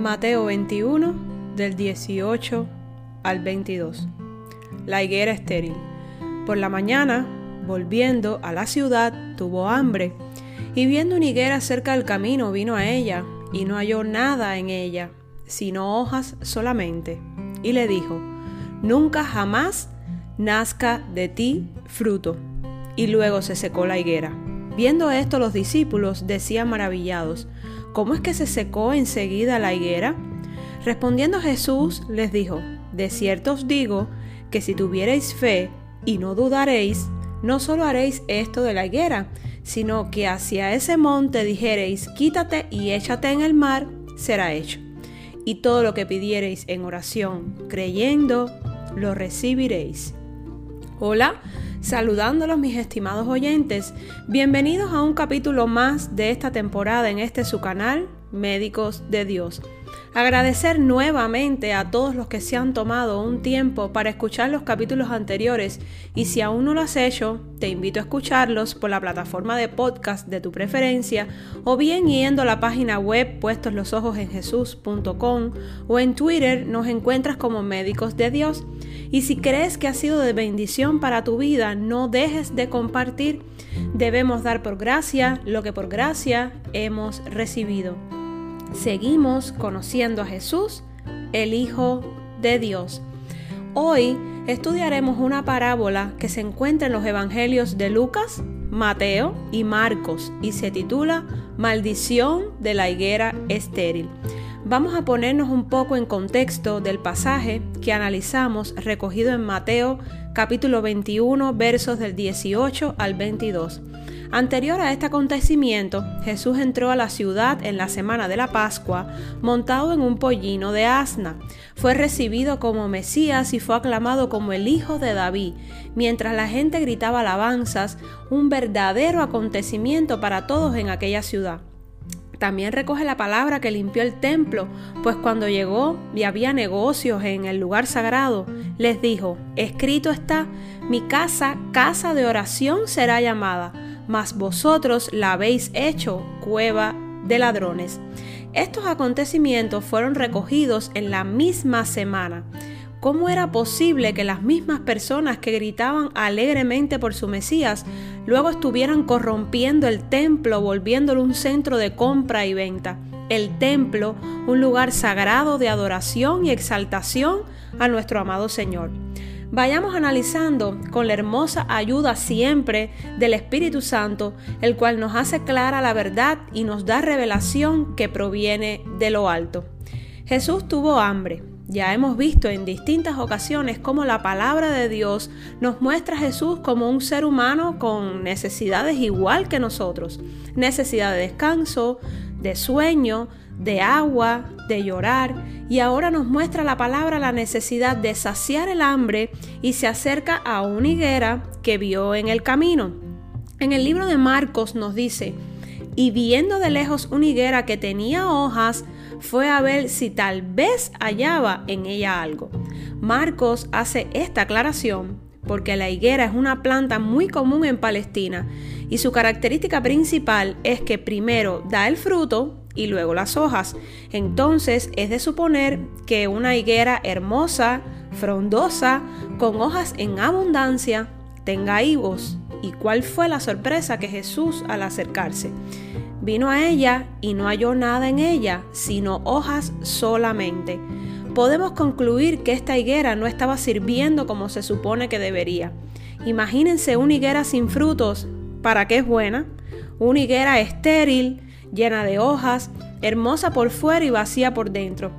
Mateo 21 del 18 al 22. La higuera estéril. Por la mañana, volviendo a la ciudad, tuvo hambre, y viendo una higuera cerca del camino, vino a ella, y no halló nada en ella, sino hojas solamente. Y le dijo, Nunca jamás nazca de ti fruto. Y luego se secó la higuera. Viendo esto los discípulos decían maravillados, ¿cómo es que se secó enseguida la higuera? Respondiendo Jesús les dijo, de cierto os digo que si tuviereis fe y no dudaréis, no solo haréis esto de la higuera, sino que hacia ese monte dijereis, quítate y échate en el mar, será hecho. Y todo lo que pidiereis en oración, creyendo, lo recibiréis. Hola, Saludándolos mis estimados oyentes, bienvenidos a un capítulo más de esta temporada en este su canal, Médicos de Dios. Agradecer nuevamente a todos los que se han tomado un tiempo para escuchar los capítulos anteriores y si aún no lo has hecho, te invito a escucharlos por la plataforma de podcast de tu preferencia o bien yendo a la página web puestos los ojos en jesús.com o en Twitter nos encuentras como Médicos de Dios. Y si crees que ha sido de bendición para tu vida, no dejes de compartir. Debemos dar por gracia lo que por gracia hemos recibido seguimos conociendo a Jesús, el Hijo de Dios. Hoy estudiaremos una parábola que se encuentra en los Evangelios de Lucas, Mateo y Marcos y se titula Maldición de la higuera estéril. Vamos a ponernos un poco en contexto del pasaje que analizamos recogido en Mateo capítulo 21 versos del 18 al 22. Anterior a este acontecimiento, Jesús entró a la ciudad en la semana de la Pascua montado en un pollino de asna. Fue recibido como Mesías y fue aclamado como el Hijo de David, mientras la gente gritaba alabanzas, un verdadero acontecimiento para todos en aquella ciudad. También recoge la palabra que limpió el templo, pues cuando llegó y había negocios en el lugar sagrado, les dijo, escrito está, mi casa, casa de oración será llamada mas vosotros la habéis hecho cueva de ladrones. Estos acontecimientos fueron recogidos en la misma semana. ¿Cómo era posible que las mismas personas que gritaban alegremente por su Mesías luego estuvieran corrompiendo el templo, volviéndolo un centro de compra y venta? El templo, un lugar sagrado de adoración y exaltación a nuestro amado Señor vayamos analizando con la hermosa ayuda siempre del Espíritu Santo, el cual nos hace clara la verdad y nos da revelación que proviene de lo alto. Jesús tuvo hambre. Ya hemos visto en distintas ocasiones cómo la palabra de Dios nos muestra a Jesús como un ser humano con necesidades igual que nosotros. Necesidad de descanso, de sueño, de agua, de llorar, y ahora nos muestra la palabra la necesidad de saciar el hambre y se acerca a una higuera que vio en el camino. En el libro de Marcos nos dice, y viendo de lejos una higuera que tenía hojas, fue a ver si tal vez hallaba en ella algo. Marcos hace esta aclaración porque la higuera es una planta muy común en Palestina y su característica principal es que primero da el fruto y luego las hojas. Entonces es de suponer que una higuera hermosa, frondosa, con hojas en abundancia, tenga higos. ¿Y cuál fue la sorpresa que Jesús al acercarse? Vino a ella y no halló nada en ella, sino hojas solamente. Podemos concluir que esta higuera no estaba sirviendo como se supone que debería. Imagínense una higuera sin frutos, ¿para qué es buena? Una higuera estéril, llena de hojas, hermosa por fuera y vacía por dentro.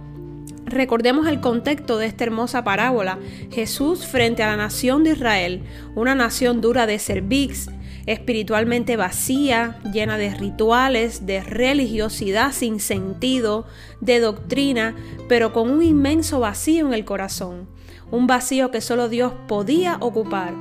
Recordemos el contexto de esta hermosa parábola. Jesús frente a la nación de Israel, una nación dura de cervix, espiritualmente vacía, llena de rituales, de religiosidad sin sentido, de doctrina, pero con un inmenso vacío en el corazón, un vacío que solo Dios podía ocupar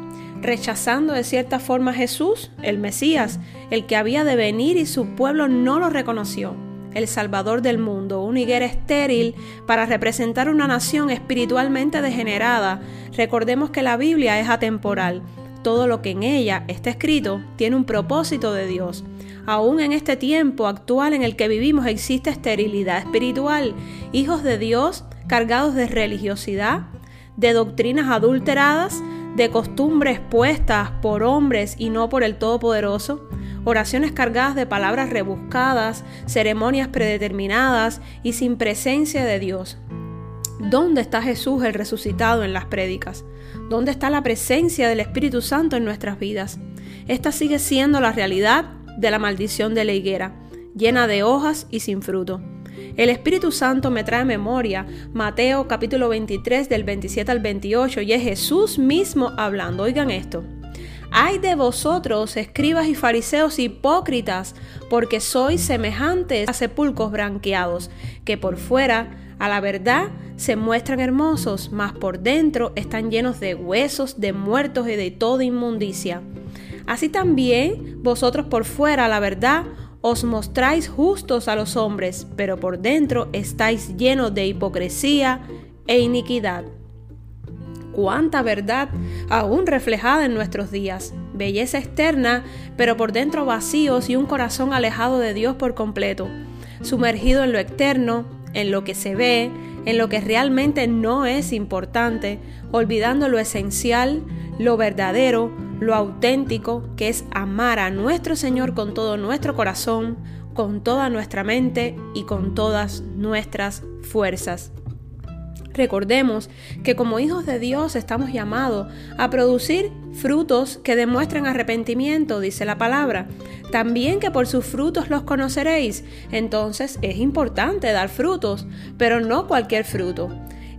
rechazando de cierta forma a Jesús, el Mesías, el que había de venir y su pueblo no lo reconoció, el Salvador del mundo, una higuera estéril para representar una nación espiritualmente degenerada. Recordemos que la Biblia es atemporal. todo lo que en ella está escrito tiene un propósito de Dios. Aún en este tiempo actual en el que vivimos existe esterilidad espiritual. Hijos de Dios cargados de religiosidad, de doctrinas adulteradas, de costumbres puestas por hombres y no por el Todopoderoso, oraciones cargadas de palabras rebuscadas, ceremonias predeterminadas y sin presencia de Dios. ¿Dónde está Jesús el resucitado en las prédicas? ¿Dónde está la presencia del Espíritu Santo en nuestras vidas? Esta sigue siendo la realidad de la maldición de la higuera, llena de hojas y sin fruto. El Espíritu Santo me trae memoria Mateo capítulo 23 del 27 al 28 y es Jesús mismo hablando. Oigan esto. Ay de vosotros, escribas y fariseos hipócritas, porque sois semejantes a sepulcros branqueados, que por fuera, a la verdad, se muestran hermosos, mas por dentro están llenos de huesos, de muertos y de toda inmundicia. Así también vosotros por fuera, a la verdad, os mostráis justos a los hombres, pero por dentro estáis llenos de hipocresía e iniquidad cuánta verdad aún reflejada en nuestros días. Belleza externa, pero por dentro vacíos y un corazón alejado de Dios por completo, sumergido en lo externo, en lo que se ve, en lo que realmente no es importante, olvidando lo esencial, lo verdadero, lo auténtico, que es amar a nuestro Señor con todo nuestro corazón, con toda nuestra mente y con todas nuestras fuerzas. Recordemos que como hijos de Dios estamos llamados a producir frutos que demuestren arrepentimiento, dice la palabra. También que por sus frutos los conoceréis. Entonces es importante dar frutos, pero no cualquier fruto.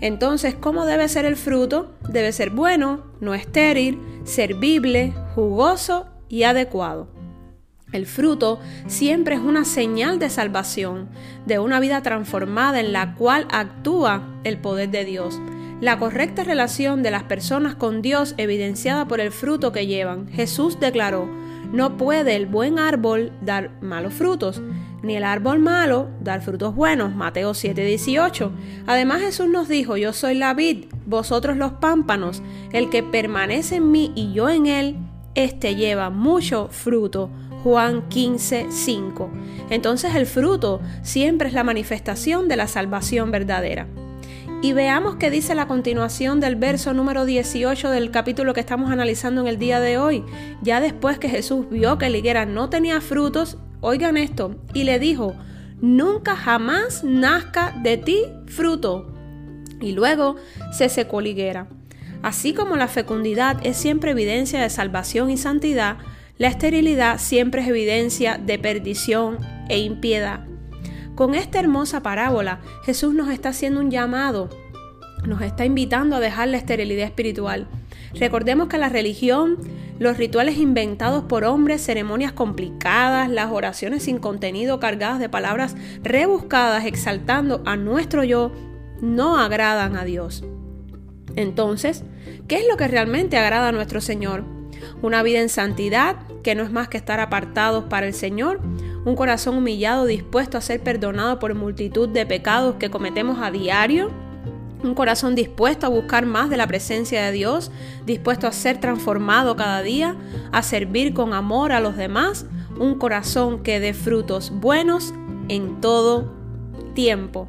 Entonces, ¿cómo debe ser el fruto? Debe ser bueno, no estéril, servible, jugoso y adecuado. El fruto siempre es una señal de salvación, de una vida transformada en la cual actúa el poder de Dios. La correcta relación de las personas con Dios evidenciada por el fruto que llevan. Jesús declaró, no puede el buen árbol dar malos frutos, ni el árbol malo dar frutos buenos. Mateo 7:18. Además Jesús nos dijo, yo soy la vid, vosotros los pámpanos, el que permanece en mí y yo en él, éste lleva mucho fruto Juan 15, 5. Entonces el fruto siempre es la manifestación de la salvación verdadera. Y veamos qué dice la continuación del verso número 18 del capítulo que estamos analizando en el día de hoy. Ya después que Jesús vio que la higuera no tenía frutos, oigan esto, y le dijo, nunca jamás nazca de ti fruto. Y luego se secó la higuera. Así como la fecundidad es siempre evidencia de salvación y santidad, la esterilidad siempre es evidencia de perdición e impiedad. Con esta hermosa parábola, Jesús nos está haciendo un llamado, nos está invitando a dejar la esterilidad espiritual. Recordemos que la religión, los rituales inventados por hombres, ceremonias complicadas, las oraciones sin contenido cargadas de palabras rebuscadas exaltando a nuestro yo, no agradan a Dios. Entonces, ¿qué es lo que realmente agrada a nuestro Señor? Una vida en santidad, que no es más que estar apartados para el Señor, un corazón humillado dispuesto a ser perdonado por multitud de pecados que cometemos a diario, un corazón dispuesto a buscar más de la presencia de Dios, dispuesto a ser transformado cada día, a servir con amor a los demás, un corazón que dé frutos buenos en todo tiempo.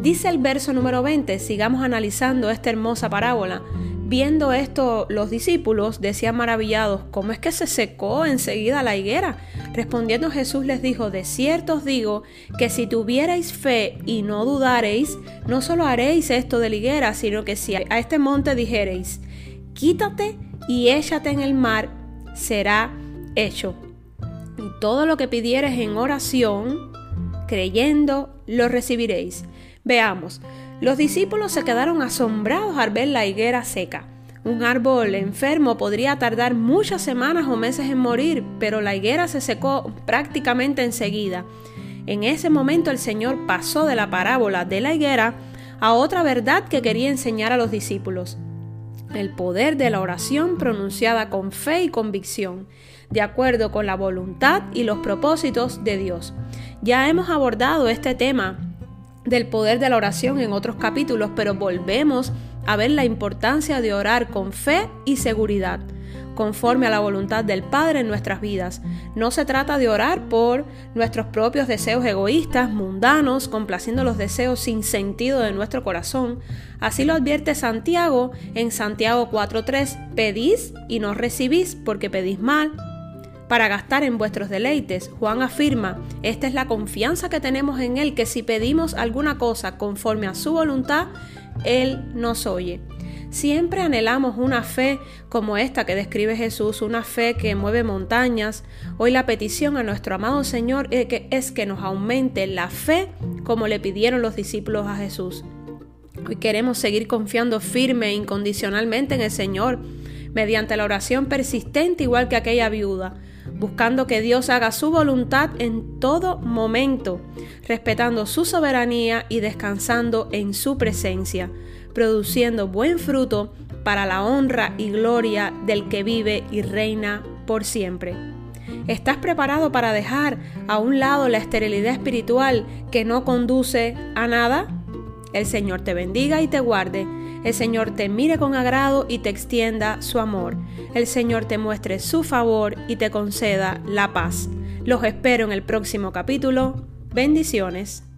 Dice el verso número 20, sigamos analizando esta hermosa parábola. Viendo esto, los discípulos decían maravillados, ¿cómo es que se secó enseguida la higuera? Respondiendo Jesús les dijo, de cierto os digo que si tuvierais fe y no dudareis, no solo haréis esto de la higuera, sino que si a este monte dijereis, quítate y échate en el mar, será hecho. Y todo lo que pidieres en oración, creyendo, lo recibiréis. Veamos, los discípulos se quedaron asombrados al ver la higuera seca. Un árbol enfermo podría tardar muchas semanas o meses en morir, pero la higuera se secó prácticamente enseguida. En ese momento el Señor pasó de la parábola de la higuera a otra verdad que quería enseñar a los discípulos. El poder de la oración pronunciada con fe y convicción, de acuerdo con la voluntad y los propósitos de Dios. Ya hemos abordado este tema del poder de la oración en otros capítulos, pero volvemos a ver la importancia de orar con fe y seguridad. conforme a la voluntad del Padre en nuestras vidas. No se trata de orar por nuestros propios deseos egoístas, mundanos, complaciendo los deseos sin sentido de nuestro corazón. Así lo advierte Santiago en Santiago 4.3, pedís y no recibís porque pedís mal para gastar en vuestros deleites. Juan afirma, esta es la confianza que tenemos en Él, que si pedimos alguna cosa conforme a su voluntad, Él nos oye. Siempre anhelamos una fe como esta que describe Jesús, una fe que mueve montañas. Hoy la petición a nuestro amado Señor es que nos aumente la fe como le pidieron los discípulos a Jesús. Hoy queremos seguir confiando firme e incondicionalmente en el Señor mediante la oración persistente igual que aquella viuda buscando que Dios haga su voluntad en todo momento, respetando su soberanía y descansando en su presencia, produciendo buen fruto para la honra y gloria del que vive y reina por siempre. ¿Estás preparado para dejar a un lado la esterilidad espiritual que no conduce a nada? El Señor te bendiga y te guarde el Señor te mire con agrado y te extienda su amor. El Señor te muestre su favor y te conceda la paz. Los espero en el próximo capítulo. Bendiciones.